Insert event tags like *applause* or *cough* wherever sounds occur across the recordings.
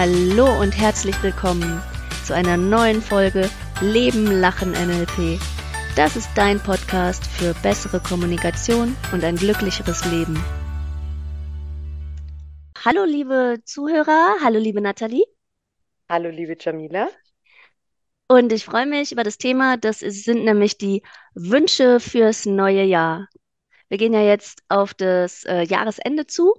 Hallo und herzlich willkommen zu einer neuen Folge Leben, Lachen, NLP. Das ist dein Podcast für bessere Kommunikation und ein glücklicheres Leben. Hallo liebe Zuhörer, hallo liebe Nathalie. Hallo liebe Jamila. Und ich freue mich über das Thema, das sind nämlich die Wünsche fürs neue Jahr. Wir gehen ja jetzt auf das äh, Jahresende zu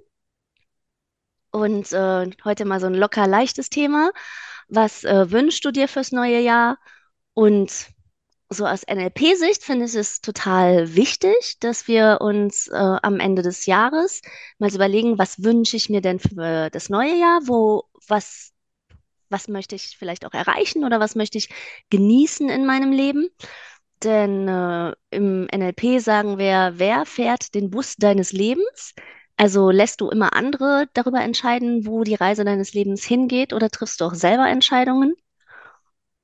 und äh, heute mal so ein locker leichtes Thema. Was äh, wünschst du dir fürs neue Jahr? Und so aus NLP-Sicht finde ich es total wichtig, dass wir uns äh, am Ende des Jahres mal so überlegen, was wünsche ich mir denn für das neue Jahr? Wo, was, was möchte ich vielleicht auch erreichen oder was möchte ich genießen in meinem Leben? Denn äh, im NLP sagen wir, wer fährt den Bus deines Lebens? Also lässt du immer andere darüber entscheiden, wo die Reise deines Lebens hingeht oder triffst du auch selber Entscheidungen?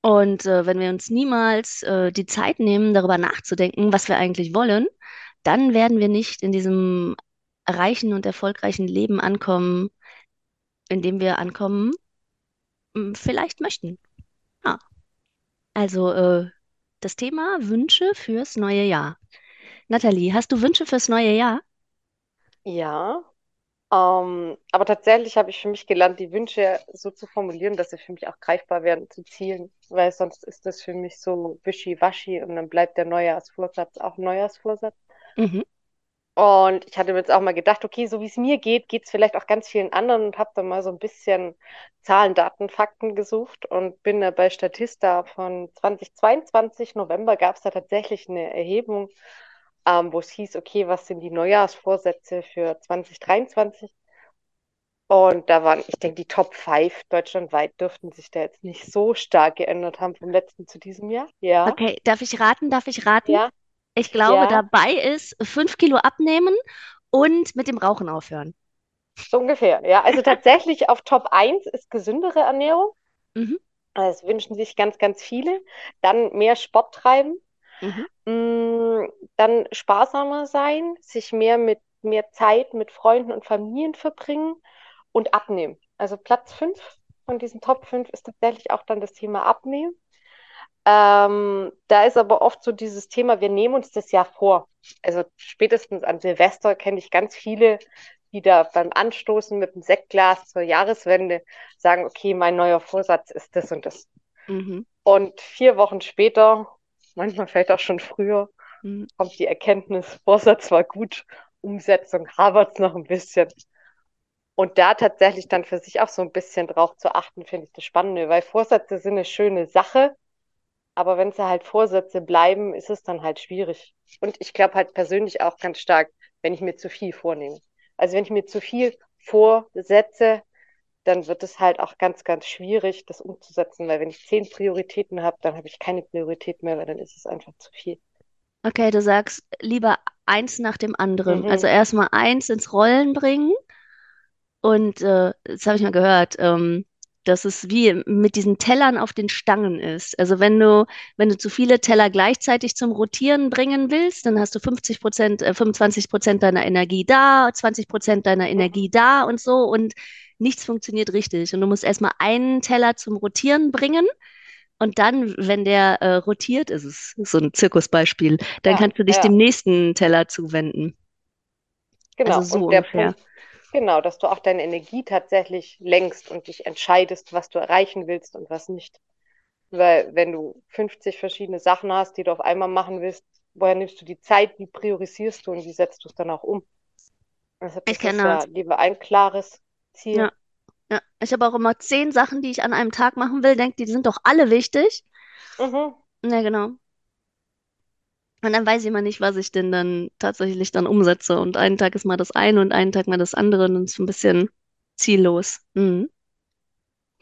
Und äh, wenn wir uns niemals äh, die Zeit nehmen, darüber nachzudenken, was wir eigentlich wollen, dann werden wir nicht in diesem reichen und erfolgreichen Leben ankommen, in dem wir ankommen, hm, vielleicht möchten. Ja. Also äh, das Thema Wünsche fürs neue Jahr. Nathalie, hast du Wünsche fürs neue Jahr? Ja, ähm, aber tatsächlich habe ich für mich gelernt, die Wünsche so zu formulieren, dass sie für mich auch greifbar werden zu Zielen, weil sonst ist das für mich so wischiwaschi und dann bleibt der Neujahrsvorsatz auch Neujahrsvorsatz. Mhm. Und ich hatte mir jetzt auch mal gedacht, okay, so wie es mir geht, geht es vielleicht auch ganz vielen anderen und habe dann mal so ein bisschen Zahlen, Daten, Fakten gesucht und bin da bei Statista von 2022, November, gab es da tatsächlich eine Erhebung ähm, wo es hieß, okay, was sind die Neujahrsvorsätze für 2023? Und da waren, ich denke, die Top 5 deutschlandweit dürften sich da jetzt nicht so stark geändert haben vom letzten zu diesem Jahr. Ja. Okay, darf ich raten? Darf ich raten? Ja. Ich glaube, Ja. dabei ist fünf Kilo abnehmen und mit dem Rauchen aufhören. So ungefähr. Ja, also tatsächlich auf Top 1 ist gesündere Ernährung. Mhm. Das wünschen sich ganz, ganz viele. Dann mehr Sport treiben. Mhm. Mm, Dann sparsamer sein, sich mehr mit mehr Zeit mit Freunden und Familien verbringen und abnehmen. Also Platz 5 von diesen Top 5 ist tatsächlich auch dann das Thema Abnehmen. Ähm, da ist aber oft so dieses Thema, wir nehmen uns das ja vor. Also spätestens an Silvester kenne ich ganz viele, die da beim Anstoßen mit dem Sektglas zur Jahreswende sagen, okay, mein neuer Vorsatz ist das und das. Mhm. Und vier Wochen später, manchmal vielleicht auch schon früher, Mhm. kommt die Erkenntnis, Vorsatz war gut, Umsetzung hapert es noch ein bisschen. Und da tatsächlich dann für sich auch so ein bisschen drauf zu achten, finde ich das Spannende, weil Vorsätze sind eine schöne Sache, aber wenn sie halt Vorsätze bleiben, ist es dann halt schwierig. Und ich glaube halt persönlich auch ganz stark, wenn ich mir zu viel vornehme. Also wenn ich mir zu viel vorsetze, dann wird es halt auch ganz, ganz schwierig, das umzusetzen, weil wenn ich zehn Prioritäten habe, dann habe ich keine Priorität mehr, weil dann ist es einfach zu viel. Okay, du sagst lieber eins nach dem anderen. Mhm. Also erstmal eins ins Rollen bringen und äh, das habe ich mal gehört, ähm, dass es wie mit diesen Tellern auf den Stangen ist. Also wenn du, wenn du zu viele Teller gleichzeitig zum Rotieren bringen willst, dann hast du 50 Prozent, äh, 25 Prozent deiner Energie da, 20 Prozent deiner Energie da und so und nichts funktioniert richtig. Und du musst erstmal einen Teller zum Rotieren bringen. Und dann, wenn der äh, rotiert, ist es so ein Zirkusbeispiel, dann Ja, kannst du dich ja. dem nächsten Teller zuwenden. Genau, Also so der ungefähr. Punkt, genau, dass du auch deine Energie tatsächlich lenkst und dich entscheidest, was du erreichen willst und was nicht. Weil wenn du 50 verschiedene Sachen hast, die du auf einmal machen willst, woher nimmst du die Zeit, wie priorisierst du und wie setzt du es dann auch um? Deshalb Ich ist ja lieber ein klares Ziel. Ja, ja. Ich habe auch immer zehn Sachen, die ich an einem Tag machen will, denke, die sind doch alle wichtig. Mhm. Ja, genau. Und dann weiß ich immer nicht, was ich denn dann tatsächlich dann umsetze. Und einen Tag ist mal das eine und einen Tag mal das andere. Und dann ist es ein bisschen ziellos. Mhm.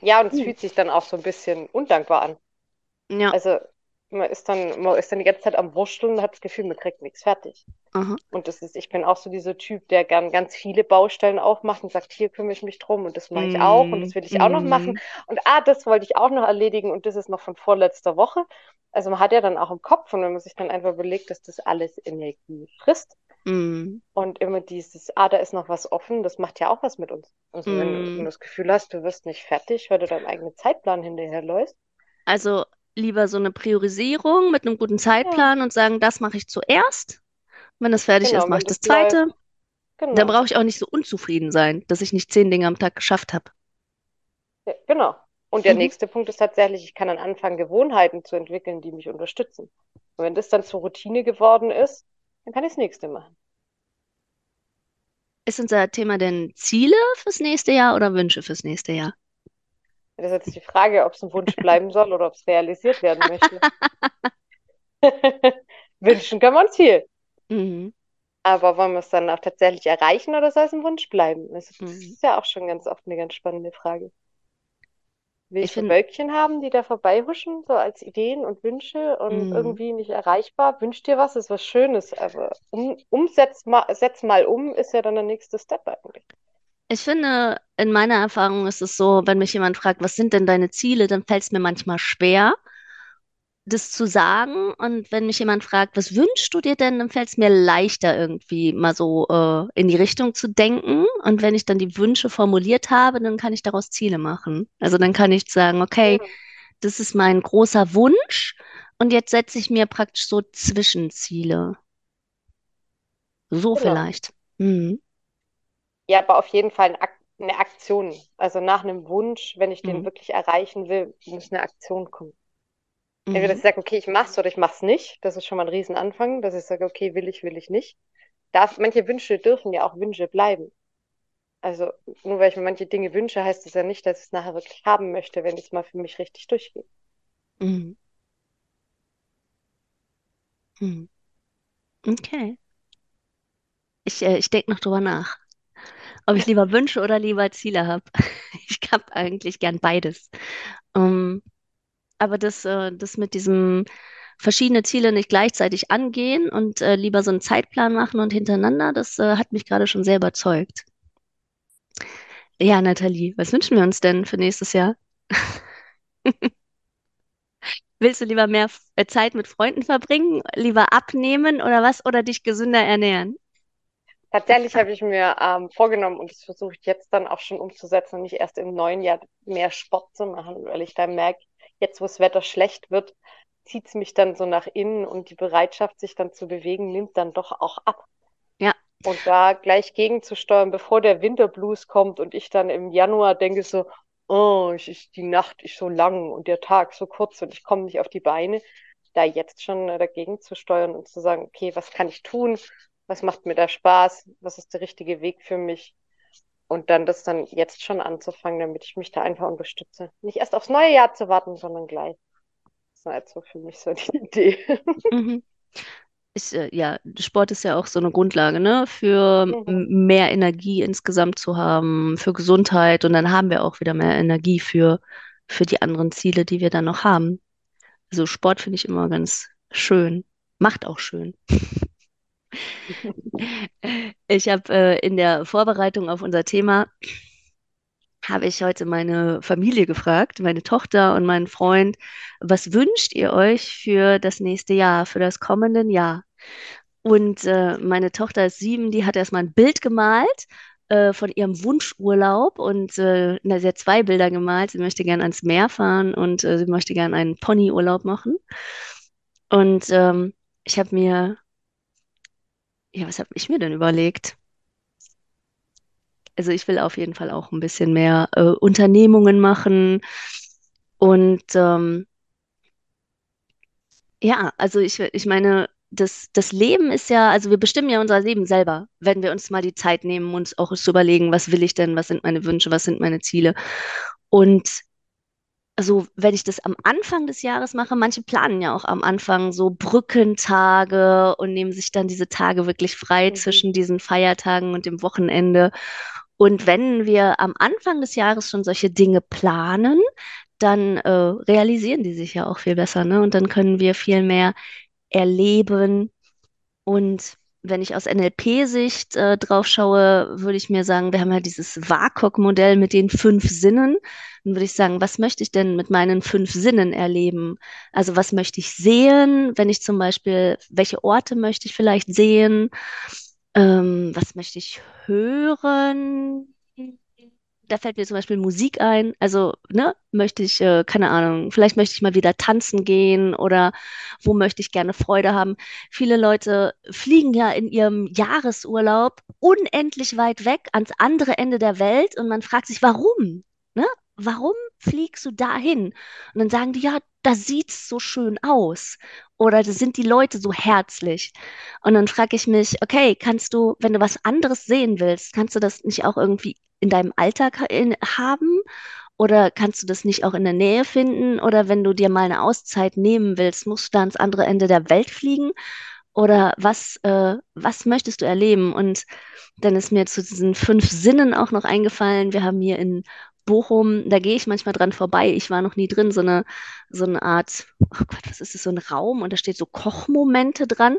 Ja, und es Hm. fühlt sich dann auch so ein bisschen undankbar an. Ja, Also man ist dann, man ist dann die ganze Zeit am Wursteln und hat das Gefühl, man kriegt nichts fertig. aha. Und das ist, ich bin auch so dieser Typ, der gern ganz viele Baustellen aufmacht und sagt, hier kümmere ich mich drum und das mache ich auch und das will ich auch noch machen. Mhm. Und ah, das wollte ich auch noch erledigen und das ist noch von vorletzter Woche. Also man hat ja dann auch im Kopf und wenn man sich dann einfach überlegt, dass das alles Energie frisst, Mm, Und immer dieses, ah, da ist noch was offen, das macht ja auch was mit uns. Also wenn, du- wenn du mm. das Gefühl hast, du wirst nicht fertig, weil du deinem eigenen Zeitplan hinterherläufst. Also lieber so eine Priorisierung mit einem guten Ja, Zeitplan und sagen, das mache ich zuerst. Wenn das fertig ist, genau, mache wenn ich das zweite. Dann genau. brauche ich auch nicht so unzufrieden sein, dass ich nicht zehn Dinge am Tag geschafft habe. Ja, genau. Und der Mhm. nächste Punkt ist tatsächlich, ich kann dann anfangen, Gewohnheiten zu entwickeln, die mich unterstützen. Und wenn das dann zur Routine geworden ist, dann kann ich das nächste machen. Ist unser Thema denn Ziele fürs nächste Jahr oder Wünsche fürs nächste Jahr? Das ist jetzt die Frage, ob es ein Wunsch bleiben soll oder ob es realisiert werden möchte. *laughs* Wünschen können wir uns viel. Mhm. Aber wollen wir es dann auch tatsächlich erreichen oder soll es ein Wunsch bleiben? Also das Mhm. ist ja auch schon ganz oft eine ganz spannende Frage. Will Ich ich Wölkchen haben, die da vorbeihuschen, so als Ideen und Wünsche und mhm. irgendwie nicht erreichbar? Wünsch dir was, ist was Schönes, aber um, umsetz mal, setz mal um, ist ja dann der nächste Step eigentlich. Ich finde, in meiner Erfahrung ist es so, wenn mich jemand fragt, was sind denn deine Ziele, dann fällt es mir manchmal schwer, das zu sagen. Und wenn mich jemand fragt, was wünschst du dir denn, dann fällt es mir leichter, irgendwie mal so äh, in die Richtung zu denken. Und wenn ich dann die Wünsche formuliert habe, dann kann ich daraus Ziele machen. Also dann kann ich sagen, okay, das ist mein großer Wunsch. Und jetzt setze ich mir praktisch so Zwischenziele. So Genau. vielleicht. Mhm. Ja, aber auf jeden Fall eine, Ak eine Aktion. Also nach einem Wunsch, wenn ich den Mhm. wirklich erreichen will, muss eine Aktion kommen. Entweder, dass Mhm. ich sage, okay, ich mach's oder ich mach's nicht. Das ist schon mal ein Riesenanfang, dass ich sage, okay, will ich, will ich nicht. Darf, manche Wünsche dürfen ja auch Wünsche bleiben. Also nur weil ich mir manche Dinge wünsche, heißt das ja nicht, dass ich es nachher wirklich haben möchte, wenn es mal für mich richtig durchgeht. Mhm. Mhm. Okay. Ich, äh, ich denke noch drüber nach, ob ich lieber Wünsche oder lieber Ziele habe. *laughs* Ich habe eigentlich gern beides. Ähm, aber das, äh, das mit diesem verschiedene Ziele nicht gleichzeitig angehen und äh, lieber so einen Zeitplan machen und hintereinander, das äh, hat mich gerade schon sehr überzeugt. Ja, Nathalie, was wünschen wir uns denn für nächstes Jahr? *laughs* Willst du lieber mehr äh, Zeit mit Freunden verbringen, lieber abnehmen oder was, oder dich gesünder ernähren? Tatsächlich habe ich mir ähm, vorgenommen, und das versuche ich jetzt dann auch schon umzusetzen und nicht erst im neuen Jahr mehr Sport zu machen, weil ich dann merke, jetzt wo das Wetter schlecht wird, zieht es mich dann so nach innen und die Bereitschaft, sich dann zu bewegen, nimmt dann doch auch ab. Ja. Und da gleich gegenzusteuern, bevor der Winterblues kommt und ich dann im Januar denke so, oh, ich, ich, die Nacht ist so lang und der Tag so kurz und ich komme nicht auf die Beine, da jetzt schon dagegen zu steuern und zu sagen, okay, was kann ich tun? Was macht mir da Spaß? Was ist der richtige Weg für mich? Und dann das dann jetzt schon anzufangen, damit ich mich da einfach unterstütze. Nicht erst aufs neue Jahr zu warten, sondern gleich. Das war jetzt so für mich so *laughs* die Idee. Mhm. ist, äh, ja, Sport ist ja auch so eine Grundlage, ne, für Mhm. mehr Energie insgesamt zu haben, für Gesundheit und dann haben wir auch wieder mehr Energie für, für die anderen Ziele, die wir dann noch haben. Also Sport finde ich immer ganz schön, macht auch schön. Ich habe äh, in der Vorbereitung auf unser Thema, habe ich heute meine Familie gefragt, meine Tochter und meinen Freund, was wünscht ihr euch für das nächste Jahr, für das kommende Jahr? Und äh, meine Tochter ist sieben, die hat erstmal ein Bild gemalt äh, von ihrem Wunschurlaub und äh, na, sie hat zwei Bilder gemalt. Sie möchte gern ans Meer fahren und äh, sie möchte gern einen Ponyurlaub machen. Und ähm, ich habe mir, ja, was habe ich mir denn überlegt? Also ich will auf jeden Fall auch ein bisschen mehr äh, Unternehmungen machen und ähm, Ja, also ich, ich meine, das, das Leben ist ja, also wir bestimmen ja unser Leben selber, wenn wir uns mal die Zeit nehmen, uns auch zu überlegen, was will ich denn, was sind meine Wünsche, was sind meine Ziele. Und also wenn ich das am Anfang des Jahres mache, manche planen ja auch am Anfang so Brückentage und nehmen sich dann diese Tage wirklich frei Mhm. zwischen diesen Feiertagen und dem Wochenende. Und wenn wir am Anfang des Jahres schon solche Dinge planen, dann äh, realisieren die sich ja auch viel besser, ne? Und dann können wir viel mehr erleben. Und wenn ich aus NLP-Sicht äh, drauf schaue, würde ich mir sagen, wir haben ja dieses WAKOK-Modell mit den fünf Sinnen. Dann würde ich sagen, was möchte ich denn mit meinen fünf Sinnen erleben? Also was möchte ich sehen, wenn ich zum Beispiel, welche Orte möchte ich vielleicht sehen? Ähm, was möchte ich hören? Da fällt mir zum Beispiel Musik ein. Also, ne, möchte ich, äh, keine Ahnung, vielleicht möchte ich mal wieder tanzen gehen oder wo möchte ich gerne Freude haben. Viele Leute fliegen ja in ihrem Jahresurlaub unendlich weit weg ans andere Ende der Welt und man fragt sich, warum? Ne? Warum fliegst du dahin? Und dann sagen die, ja, da sieht's so schön aus. Oder da sind die Leute so herzlich. Und dann frage ich mich, okay, kannst du, wenn du was anderes sehen willst, kannst du das nicht auch irgendwie in deinem Alltag haben? Oder kannst du das nicht auch in der Nähe finden? Oder wenn du dir mal eine Auszeit nehmen willst, musst du da ans andere Ende der Welt fliegen? Oder was, äh, was möchtest du erleben? Und dann ist mir zu diesen fünf Sinnen auch noch eingefallen. Wir haben hier in Bochum, da gehe ich manchmal dran vorbei. Ich war noch nie drin, so eine, so eine Art, oh Gott, was ist das, so ein Raum und da steht so Kochmomente dran.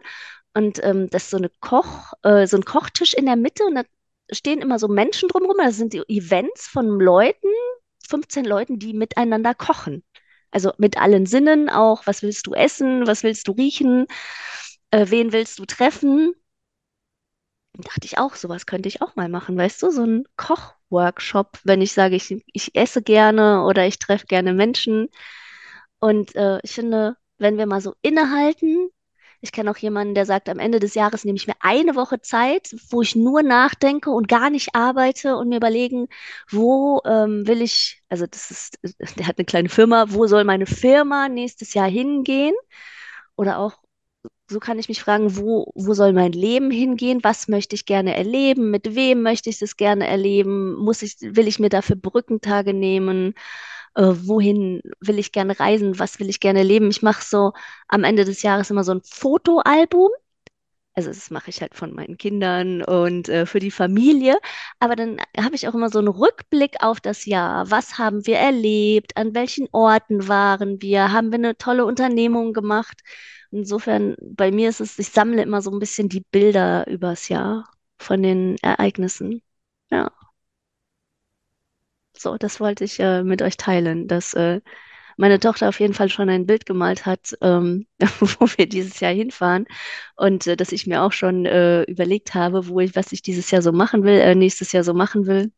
Und ähm, das ist so eine Koch, äh, so ein Kochtisch in der Mitte und da stehen immer so Menschen drumherum. Das sind Events von Leuten, 15 Leuten, die miteinander kochen. Also mit allen Sinnen auch, was willst du essen, was willst du riechen, äh, wen willst du treffen? Dachte ich auch, sowas könnte ich auch mal machen, weißt du, so ein Kochworkshop, wenn ich sage, ich, ich esse gerne oder ich treffe gerne Menschen. Und äh, ich finde, wenn wir mal so innehalten, ich kenne auch jemanden, der sagt, am Ende des Jahres nehme ich mir eine Woche Zeit, wo ich nur nachdenke und gar nicht arbeite und mir überlegen, wo ähm, will ich, also das ist, *laughs* der hat eine kleine Firma, wo soll meine Firma nächstes Jahr hingehen? Oder auch so kann ich mich fragen, wo, wo soll mein Leben hingehen? Was möchte ich gerne erleben? Mit wem möchte ich es gerne erleben? Muss ich, will ich mir dafür Brückentage nehmen? Äh, wohin will ich gerne reisen? Was will ich gerne erleben? Ich mache so am Ende des Jahres immer so ein Fotoalbum. Also das mache ich halt von meinen Kindern und äh, für die Familie. Aber dann habe ich auch immer so einen Rückblick auf das Jahr. Was haben wir erlebt? An welchen Orten waren wir? Haben wir eine tolle Unternehmung gemacht? Insofern, bei mir ist es, ich sammle immer so ein bisschen die Bilder übers Jahr von den Ereignissen. Ja, so, das wollte ich äh, mit euch teilen, dass äh, meine Tochter auf jeden Fall schon ein Bild gemalt hat, ähm, *laughs* wo wir dieses Jahr hinfahren und äh, dass ich mir auch schon äh, überlegt habe, wo ich, was ich dieses Jahr so machen will, äh, nächstes Jahr so machen will.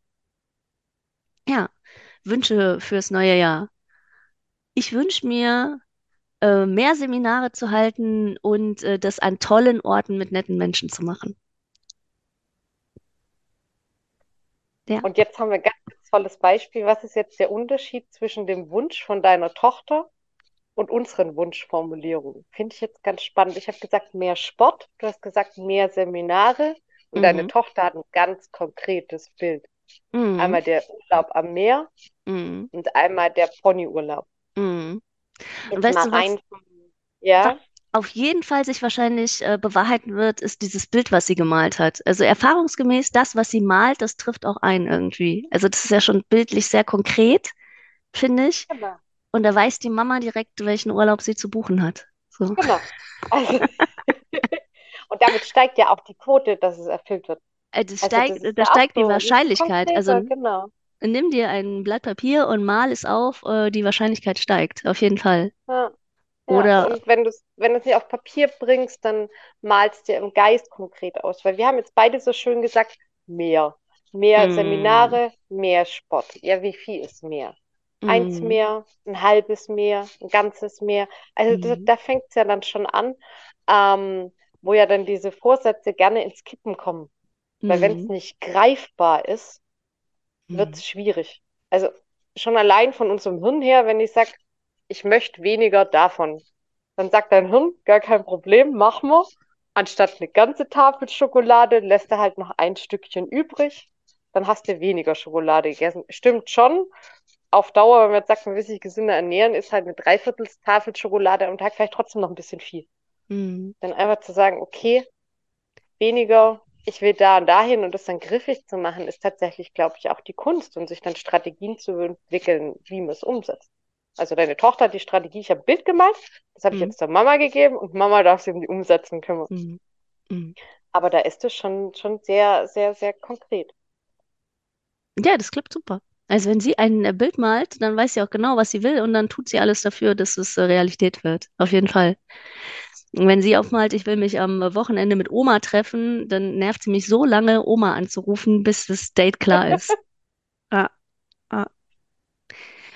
Ja, Wünsche fürs neue Jahr. Ich wünsche mir, äh, mehr Seminare zu halten und äh, das an tollen Orten mit netten Menschen zu machen. Ja. Und jetzt haben wir ganz tolles Beispiel. Was ist jetzt der Unterschied zwischen dem Wunsch von deiner Tochter und unseren Wunschformulierungen? Finde ich jetzt ganz spannend. Ich habe gesagt, mehr Sport, du hast gesagt, mehr Seminare und deine Mhm. Tochter hat ein ganz konkretes Bild. Mhm. Einmal der Urlaub am Meer Mhm. und einmal der Ponyurlaub. Mhm. Und Jetzt weißt mal du, was, rein ja, auf jeden Fall sich wahrscheinlich äh, bewahrheiten wird, ist dieses Bild, was sie gemalt hat. Also erfahrungsgemäß, das, was sie malt, das trifft auch ein irgendwie. Also das ist ja schon bildlich sehr konkret, finde ich. genau, Und da weiß die Mama direkt, welchen Urlaub sie zu buchen hat. So. genau. Also, *laughs* und damit steigt ja auch die Quote, dass es erfüllt wird. Äh, Also steigt, ist da ja steigt die so Wahrscheinlichkeit. Also genau. nimm dir ein Blatt Papier und mal es auf, äh, die Wahrscheinlichkeit steigt, auf jeden Fall. Ja. Ja, Oder, und wenn du es, wenn nicht auf Papier bringst, dann malst dir im Geist konkret aus. Weil wir haben jetzt beide so schön gesagt, mehr. Mehr mm, Seminare, mehr Sport. Ja, wie viel ist mehr? Eins mm, mehr, ein halbes mehr, ein ganzes mehr. Also da, mm, da fängt es ja dann schon an, ähm, wo ja dann diese Vorsätze gerne ins Kippen kommen. Weil wenn es mm, nicht greifbar ist, wird es schwierig. Also schon allein von unserem Hirn her, wenn ich sage, ich möchte weniger davon, dann sagt dein Hirn, gar kein Problem, mach mal. Anstatt eine ganze Tafel Schokolade lässt er halt noch ein Stückchen übrig. Dann hast du weniger Schokolade gegessen. Stimmt schon. Auf Dauer, wenn man jetzt sagt, man will sich gesünder ernähren, ist halt eine Dreivierteltafel Schokolade am Tag vielleicht trotzdem noch ein bisschen viel. mm, Dann einfach zu sagen, okay, weniger, ich will da und dahin und das dann griffig zu machen, ist tatsächlich, glaube ich, auch die Kunst und sich dann Strategien zu entwickeln, wie man es umsetzt. Also deine Tochter hat die Strategie, ich habe ein Bild gemalt, das habe ich mm, jetzt der Mama gegeben und Mama darf sich um die Umsetzung kümmern. mm, mm. Aber da ist es schon, schon sehr, sehr, sehr konkret. Ja, das klappt super. Also wenn sie ein äh, Bild malt, dann weiß sie auch genau, was sie will und dann tut sie alles dafür, dass es äh, Realität wird. Auf jeden Fall. Und wenn sie aufmalt, ich will mich am Wochenende mit Oma treffen, dann nervt sie mich so lange, Oma anzurufen, bis das Date klar ist. Ja, *laughs* ja.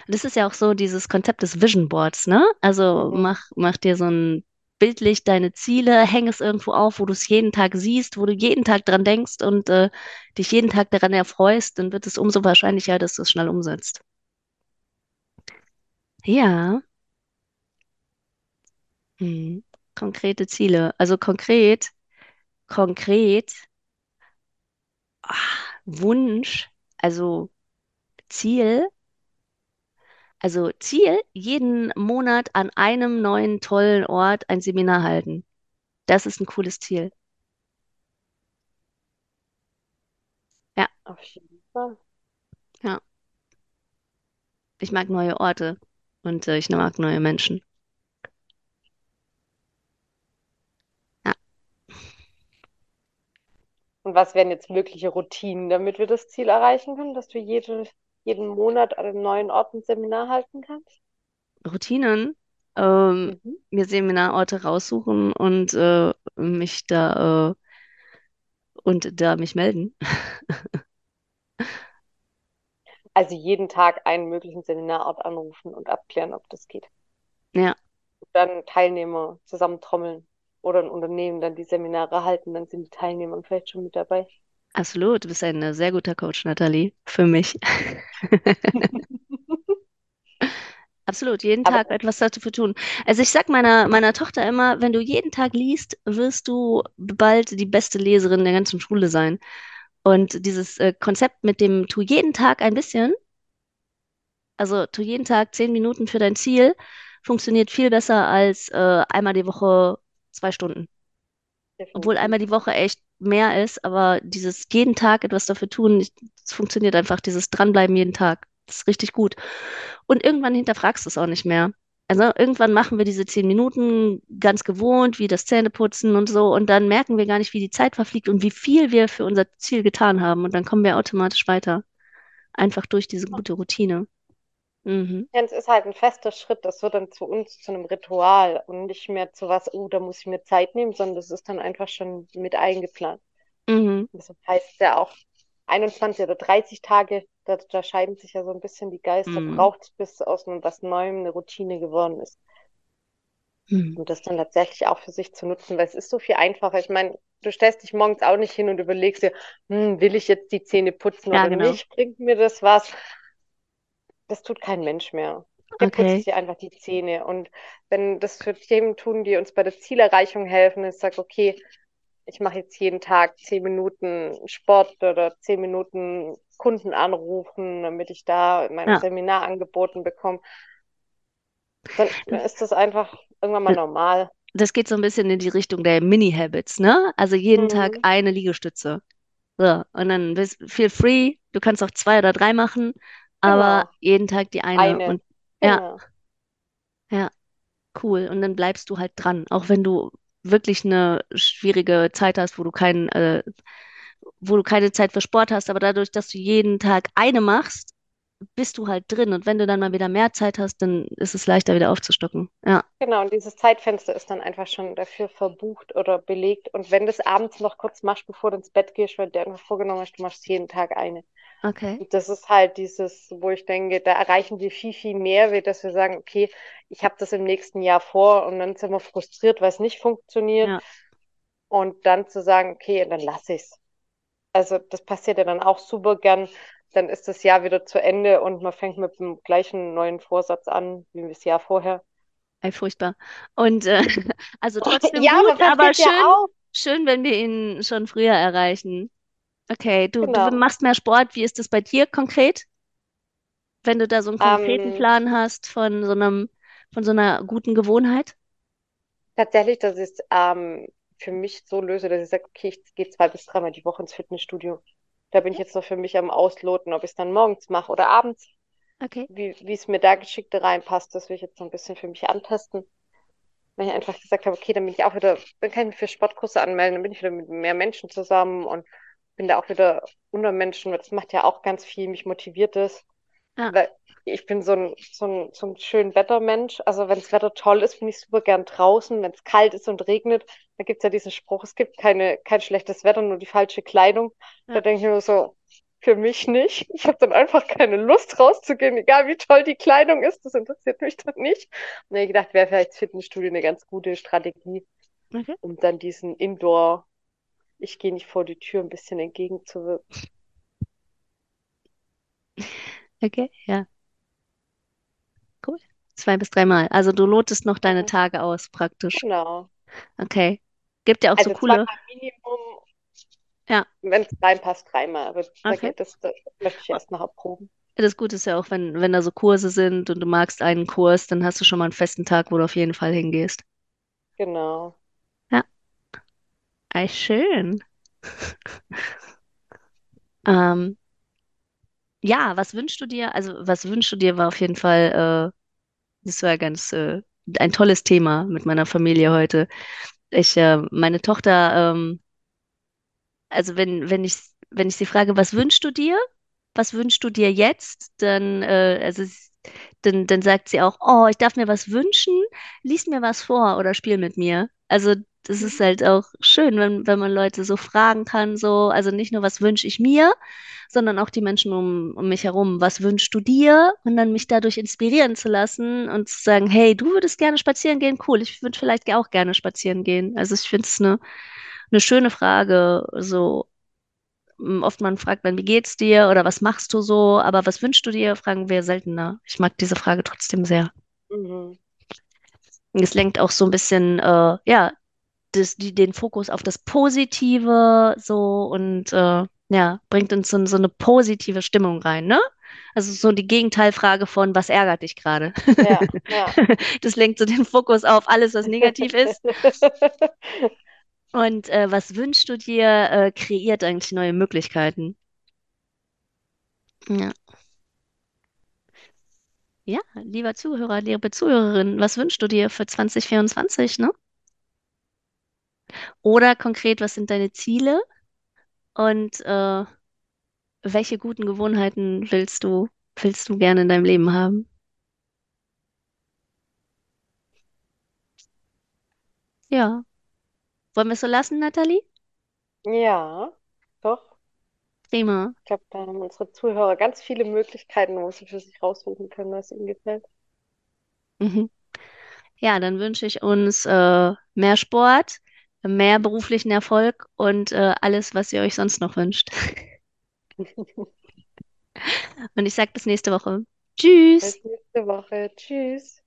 Das ist ja auch so dieses Konzept des Vision Boards, ne? Also Mhm. mach, mach dir so ein bildlich deine Ziele, häng es irgendwo auf, wo du es jeden Tag siehst, wo du jeden Tag dran denkst und äh, dich jeden Tag daran erfreust, dann wird es umso wahrscheinlicher, dass du es schnell umsetzt. Ja, hm. Konkrete Ziele. Also konkret, konkret, ah, Wunsch, also Ziel, also Ziel, jeden Monat an einem neuen tollen Ort ein Seminar halten. Das ist ein cooles Ziel. Ja, Auf jeden Fall. ja. Ich mag neue Orte und äh, ich mag neue Menschen. Ja, Und was wären jetzt mögliche Routinen, damit wir das Ziel erreichen können, dass du jede, jeden Monat an einem neuen Ort ein Seminar halten kannst? Routinen, ähm, Mhm. mir Seminarorte raussuchen und äh, mich da äh, und da mich melden. *laughs* Also jeden Tag einen möglichen Seminarort anrufen und abklären, ob das geht. Ja, Dann Teilnehmer zusammentrommeln oder ein Unternehmen dann die Seminare halten, dann sind die Teilnehmer vielleicht schon mit dabei. Absolut. Du bist ein äh, sehr guter Coach, Nathalie, für mich. *laughs* Absolut, jeden Aber Tag etwas dafür tun. Also ich sag meiner, meiner Tochter immer, wenn du jeden Tag liest, wirst du bald die beste Leserin der ganzen Schule sein. Und dieses äh, Konzept mit dem tu jeden Tag ein bisschen, also tu jeden Tag zehn Minuten für dein Ziel, funktioniert viel besser als äh, einmal die Woche zwei Stunden. Obwohl einmal die Woche echt mehr ist, aber dieses jeden Tag etwas dafür tun, es funktioniert einfach, dieses Dranbleiben jeden Tag. Das ist richtig gut. Und irgendwann hinterfragst du es auch nicht mehr. Also irgendwann machen wir diese zehn Minuten ganz gewohnt, wie das Zähneputzen und so, und dann merken wir gar nicht, wie die Zeit verfliegt und wie viel wir für unser Ziel getan haben. Und dann kommen wir automatisch weiter. Einfach durch diese gute Routine. Mhm. Es ist halt ein fester Schritt. Das wird dann zu uns zu einem Ritual und nicht mehr zu was, oh, da muss ich mir Zeit nehmen, sondern das ist dann einfach schon mit eingeplant. Mhm. Das heißt ja auch 21 oder 30 Tage, da, da scheiden sich ja so ein bisschen die Geister, Mhm. braucht es, bis aus einem was Neuem eine Routine geworden ist. Mhm. Und das dann tatsächlich auch für sich zu nutzen, weil es ist so viel einfacher. Ich meine, du stellst dich morgens auch nicht hin und überlegst dir, hm, will ich jetzt die Zähne putzen Ja, oder genau. nicht? Bringt mir das was? Das tut kein Mensch mehr. Der putzt Okay. sich einfach die Zähne. Und wenn das für Themen tun, die uns bei der Zielerreichung helfen, ist sag, okay, ich mache jetzt jeden Tag zehn Minuten Sport oder zehn Minuten Kunden anrufen, damit ich da mein Ja, Seminar angeboten bekomme, dann ist das einfach irgendwann mal normal. das geht so ein bisschen in die Richtung der Mini-Habits, ne? Also jeden Tag Mhm. eine Liegestütze. So, und dann bist feel free. Du kannst auch zwei oder drei machen, aber Genau, jeden Tag die eine. eine. Und ja, Genau. ja, cool. Und dann bleibst du halt dran, auch wenn du wirklich eine schwierige Zeit hast, wo du kein, äh, wo du keine Zeit für Sport hast, aber dadurch, dass du jeden Tag eine machst, bist du halt drin. Und wenn du dann mal wieder mehr Zeit hast, dann ist es leichter wieder aufzustocken. Ja, Genau, und dieses Zeitfenster ist dann einfach schon dafür verbucht oder belegt. Und wenn du es abends noch kurz machst, bevor du ins Bett gehst, weil du dir einfach vorgenommen hast, du machst jeden Tag eine. okay. Und das ist halt dieses, wo ich denke, da erreichen wir viel, viel mehr, wie dass wir sagen, okay, ich habe das im nächsten Jahr vor und dann sind wir frustriert, weil es nicht funktioniert. Ja, Und dann zu sagen, okay, dann lasse ich es. Also das passiert ja dann auch super gern. Dann ist das Jahr wieder zu Ende und man fängt mit dem gleichen neuen Vorsatz an, wie das Jahr vorher. ey, furchtbar. Und äh, *laughs* also trotzdem Ja, aber gut, aber ja schön, schön, wenn wir ihn schon früher erreichen. Okay, du, du Genau. machst mehr Sport. Wie ist das bei dir konkret? Wenn du da so einen konkreten Ähm, Plan hast von so einem, von so einer guten Gewohnheit? tatsächlich, ich es ähm, für mich so löse, dass ich sage, okay, ich gehe zwei bis dreimal die Woche ins Fitnessstudio. Da bin ich jetzt noch für mich am Ausloten, ob ich es dann morgens mache oder abends, Okay. wie, wie es mir da geschickter reinpasst. Das will ich jetzt so ein bisschen für mich antesten. Weil ich einfach gesagt habe, okay, dann bin ich auch wieder, dann kann ich mich für Sportkurse anmelden, dann bin ich wieder mit mehr Menschen zusammen und bin da auch wieder unter Menschen, weil das macht ja auch ganz viel, mich motiviert es. Ja, Weil Ich bin so ein, so ein, so ein schön Wettermensch. Also wenn das Wetter toll ist, bin ich super gern draußen. Wenn es kalt ist und regnet, da gibt es ja diesen Spruch, es gibt keine, kein schlechtes Wetter, nur die falsche Kleidung. Da Ja. denke ich mir so, für mich nicht. Ich habe dann einfach keine Lust rauszugehen, egal wie toll die Kleidung ist, das interessiert mich dann nicht. Und ich gedacht, wäre vielleicht Fitnessstudio eine ganz gute Strategie, Okay. um dann diesen Indoor, ich gehe nicht vor die Tür, ein bisschen entgegenzuwirken. Okay, ja. Zwei bis dreimal. Also du lotest noch deine Mhm. Tage aus, praktisch. Genau. Okay. Gibt ja auch so Also coole. zweimal Minimum, Ja, wenn es reinpasst, dreimal. Aber okay. das, das möchte ich erst noch erproben. Das Gute ist ja auch, wenn, wenn da so Kurse sind und du magst einen Kurs, dann hast du schon mal einen festen Tag, wo du auf jeden Fall hingehst. Genau. Ja, ey, schön. *laughs* Ähm, ja, was wünschst du dir? Also, was wünschst du dir, war auf jeden Fall, äh, das war ganz, äh, ein tolles Thema mit meiner Familie heute. Ich, äh, meine Tochter, ähm, also wenn, wenn ich, wenn ich sie frage, was wünschst du dir? Was wünschst du dir jetzt? Dann, äh, also, dann, dann sagt sie auch, oh, ich darf mir was wünschen, lies mir was vor oder spiel mit mir. Also, das ist halt auch schön, wenn, wenn man Leute so fragen kann, so, also nicht nur, was wünsche ich mir, sondern auch die Menschen um, um mich herum, was wünschst du dir? Und dann mich dadurch inspirieren zu lassen und zu sagen, hey, du würdest gerne spazieren gehen, cool, ich würde vielleicht auch gerne spazieren gehen. Also, ich finde es eine, eine schöne Frage, so m, oft man fragt man, wie geht's dir oder was machst du so, aber was wünschst du dir, fragen wir seltener. Ich mag diese Frage trotzdem sehr. Mhm. Es lenkt auch so ein bisschen, äh, ja, das, die, den Fokus auf das Positive so und äh, ja, bringt uns so, so eine positive Stimmung rein, ne? Also so die Gegenteilfrage von, was ärgert dich gerade? Ja, ja. *laughs* Das lenkt so den Fokus auf alles, was negativ ist. *laughs* Und äh, was wünschst du dir, äh, kreiert eigentlich neue Möglichkeiten. Ja. Ja, lieber Zuhörer, liebe Zuhörerin, was wünschst du dir für 2024, ne? Oder konkret, was sind deine Ziele und äh, welche guten Gewohnheiten willst du, willst du gerne in deinem Leben haben? Ja. Wollen wir es so lassen, Nathalie? Ja, doch. Prima. Ich glaube, da haben unsere Zuhörer ganz viele Möglichkeiten, wo sie für sich raussuchen können, was ihnen gefällt. Mhm. Ja, dann wünsche ich uns äh, mehr Sport, mehr beruflichen Erfolg und äh, alles, was ihr euch sonst noch wünscht. *laughs* Und ich sage bis nächste Woche. Tschüss. Bis nächste Woche. Tschüss.